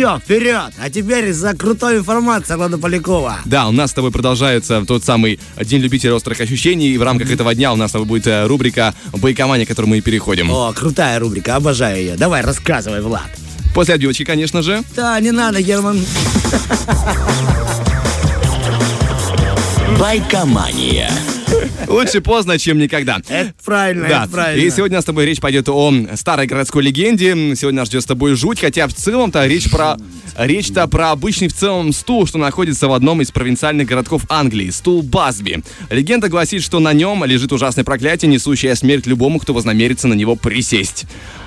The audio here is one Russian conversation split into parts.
Все, вперед! А теперь за крутой информацией Влада Полякова. Да, у нас с тобой продолжается тот самый День любителей острых ощущений. И в рамках этого дня у нас с тобой будет э, рубрика «Бойкомания», к которой мы и переходим. О, крутая рубрика, обожаю ее. Давай, рассказывай, Влад. После отбивочки, конечно же. Да, не надо, Герман. Байкомания. Лучше поздно, чем никогда. Это правильно, Да, это правильно. и сегодня с тобой речь пойдет о старой городской легенде. Сегодня нас ждет с тобой жуть, хотя в целом-то речь про... Речь-то про обычный в целом стул, что находится в одном из провинциальных городков Англии, стул Басби. Легенда гласит, что на нем лежит ужасное проклятие, несущее смерть любому, кто вознамерится на него присесть.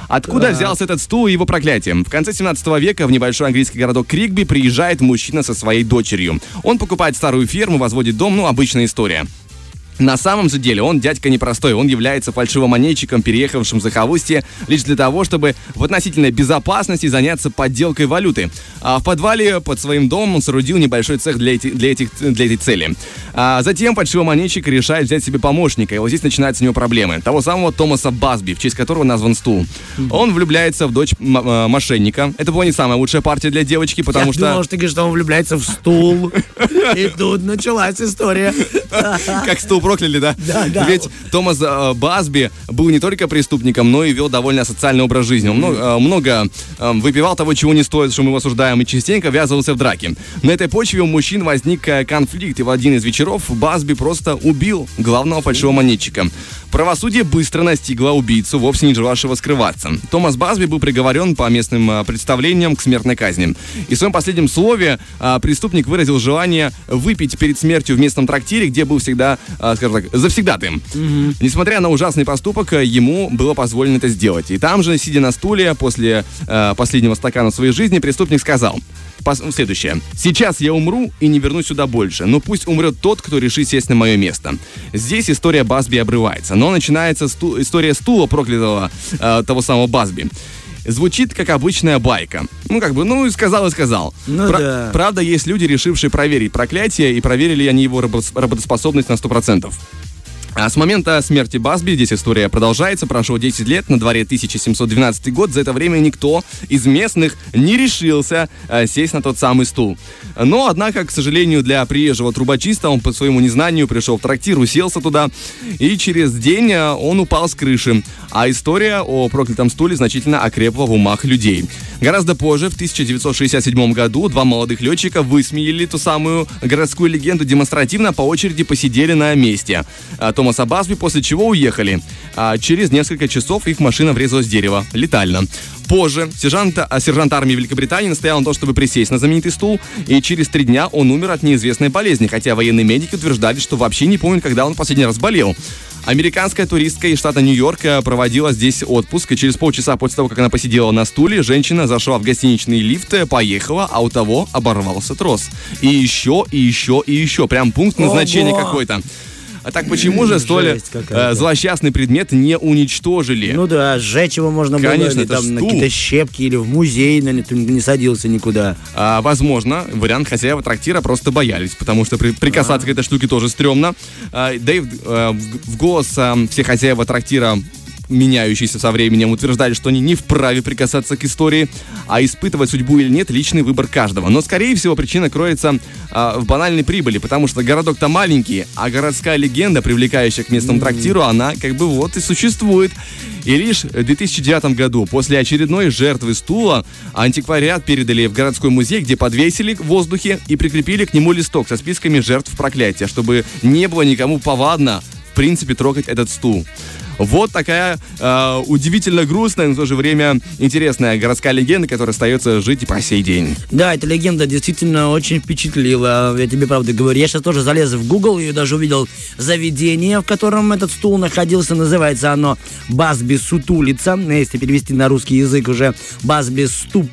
Откуда взялся этот стул и его проклятие? В конце 17 века в небольшой английский городок Крикби приезжает мужчина со своей дочерью. Он покупает старую ферму, возводит дом, ну, обычная история. На самом же деле он дядька непростой, он является фальшивомонетчиком, переехавшим в захолустье лишь для того, чтобы в относительной безопасности заняться подделкой валюты. А в подвале под своим домом он соорудил небольшой цех для, эти, для, этих, для этой цели. А затем фальшивомонетчик решает взять себе помощника, и вот здесь начинаются у него проблемы. Того самого Томаса Басби, в честь которого назван стул. Он влюбляется в дочь э, мошенника. Это была не самая лучшая партия для девочки, потому Я что... думал, что ты говоришь, что он влюбляется в стул. И тут началась история. Как стул прокляли, да? Да, да. Ведь Томас э, Басби был не только преступником, но и вел довольно асоциальный образ жизни. Он много, э, много э, выпивал того, чего не стоит, что мы его осуждаем, и частенько ввязывался в драки. На этой почве у мужчин возник конфликт, и в один из вечеров Басби просто убил главного фальшивомонетчика. Правосудие быстро настигло убийцу, вовсе не желавшего скрываться. Томас Басби был приговорен по местным представлениям к смертной казни. И в своем последнем слове преступник выразил желание выпить перед смертью в местном трактире, где был всегда, скажем так, завсегдатым. Несмотря на ужасный поступок, э, ему было позволено это сделать. И там же, сидя на стуле после э, последнего стакана своей жизни, преступник сказал пос- следующее. «Сейчас я умру и не вернусь сюда больше, но пусть умрет тот, кто решит сесть на мое место». Здесь история Басби обрывается, но начинается сту- история стула проклятого э, того самого Басби. Звучит как обычная байка. Ну, как бы, ну, и сказал и сказал. Ну да. Правда, есть люди, решившие проверить проклятие, и проверили они его работос- работоспособность на 100%. А с момента смерти Басби, здесь история продолжается, прошло 10 лет, на дворе 1712 год, за это время никто из местных не решился э, сесть на тот самый стул. Но, однако, к сожалению, для приезжего трубочиста он по своему незнанию пришел в трактир, уселся туда, и через день э, он упал с крыши. А история о проклятом стуле значительно окрепла в умах людей. Гораздо позже, в 1967 году, два молодых летчика высмеяли ту самую городскую легенду, демонстративно по очереди посидели на месте. А, Томаса Басби, после чего уехали. А через несколько часов их машина врезалась в дерево. Летально. Позже сержант, а, сержант армии Великобритании настоял на том, чтобы присесть на знаменитый стул, и через три дня он умер от неизвестной болезни, хотя военные медики утверждали, что вообще не помнит, когда он последний раз болел. Американская туристка из штата Нью-Йорк проводила здесь отпуск, и через полчаса после того, как она посидела на стуле, женщина зашла в гостиничный лифт, э, поехала, а у того оборвался трос. И еще, и еще, и еще. Прям пункт назначения какой-то. А так почему же столь э, злосчастный предмет не уничтожили? Ну да, сжечь его можно было Конечно, это там на какие-то щепки или в музей, на не садился никуда. А, возможно, вариант хозяева трактира просто боялись, потому что при- прикасаться к этой штуке тоже стрёмно. А, да и в, э, в- голос а, все хозяева трактира меняющиеся со временем, утверждали, что они не вправе прикасаться к истории, а испытывать судьбу или нет – личный выбор каждого. Но, скорее всего, причина кроется а, в банальной прибыли, потому что городок-то маленький, а городская легенда, привлекающая к местному трактиру, она как бы вот и существует. И лишь в 2009 году, после очередной жертвы стула, антиквариат передали в городской музей, где подвесили в воздухе и прикрепили к нему листок со списками жертв проклятия, чтобы не было никому повадно, в принципе, трогать этот стул. Вот такая э, удивительно грустная, но в то же время интересная городская легенда, которая остается жить и по сей день. Да, эта легенда действительно очень впечатлила. Я тебе правда говорю. Я сейчас тоже залез в Google и даже увидел заведение, в котором этот стул находился. Называется оно Басби Сутулица. Если перевести на русский язык уже Басби Ступ.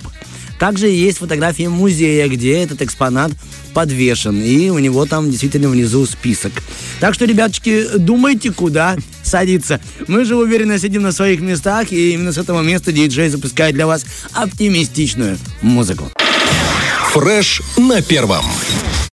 Также есть фотографии музея, где этот экспонат подвешен. И у него там действительно внизу список. Так что, ребяточки, думайте, куда садиться. Мы же уверенно сидим на своих местах, и именно с этого места диджей запускает для вас оптимистичную музыку. Фреш на первом.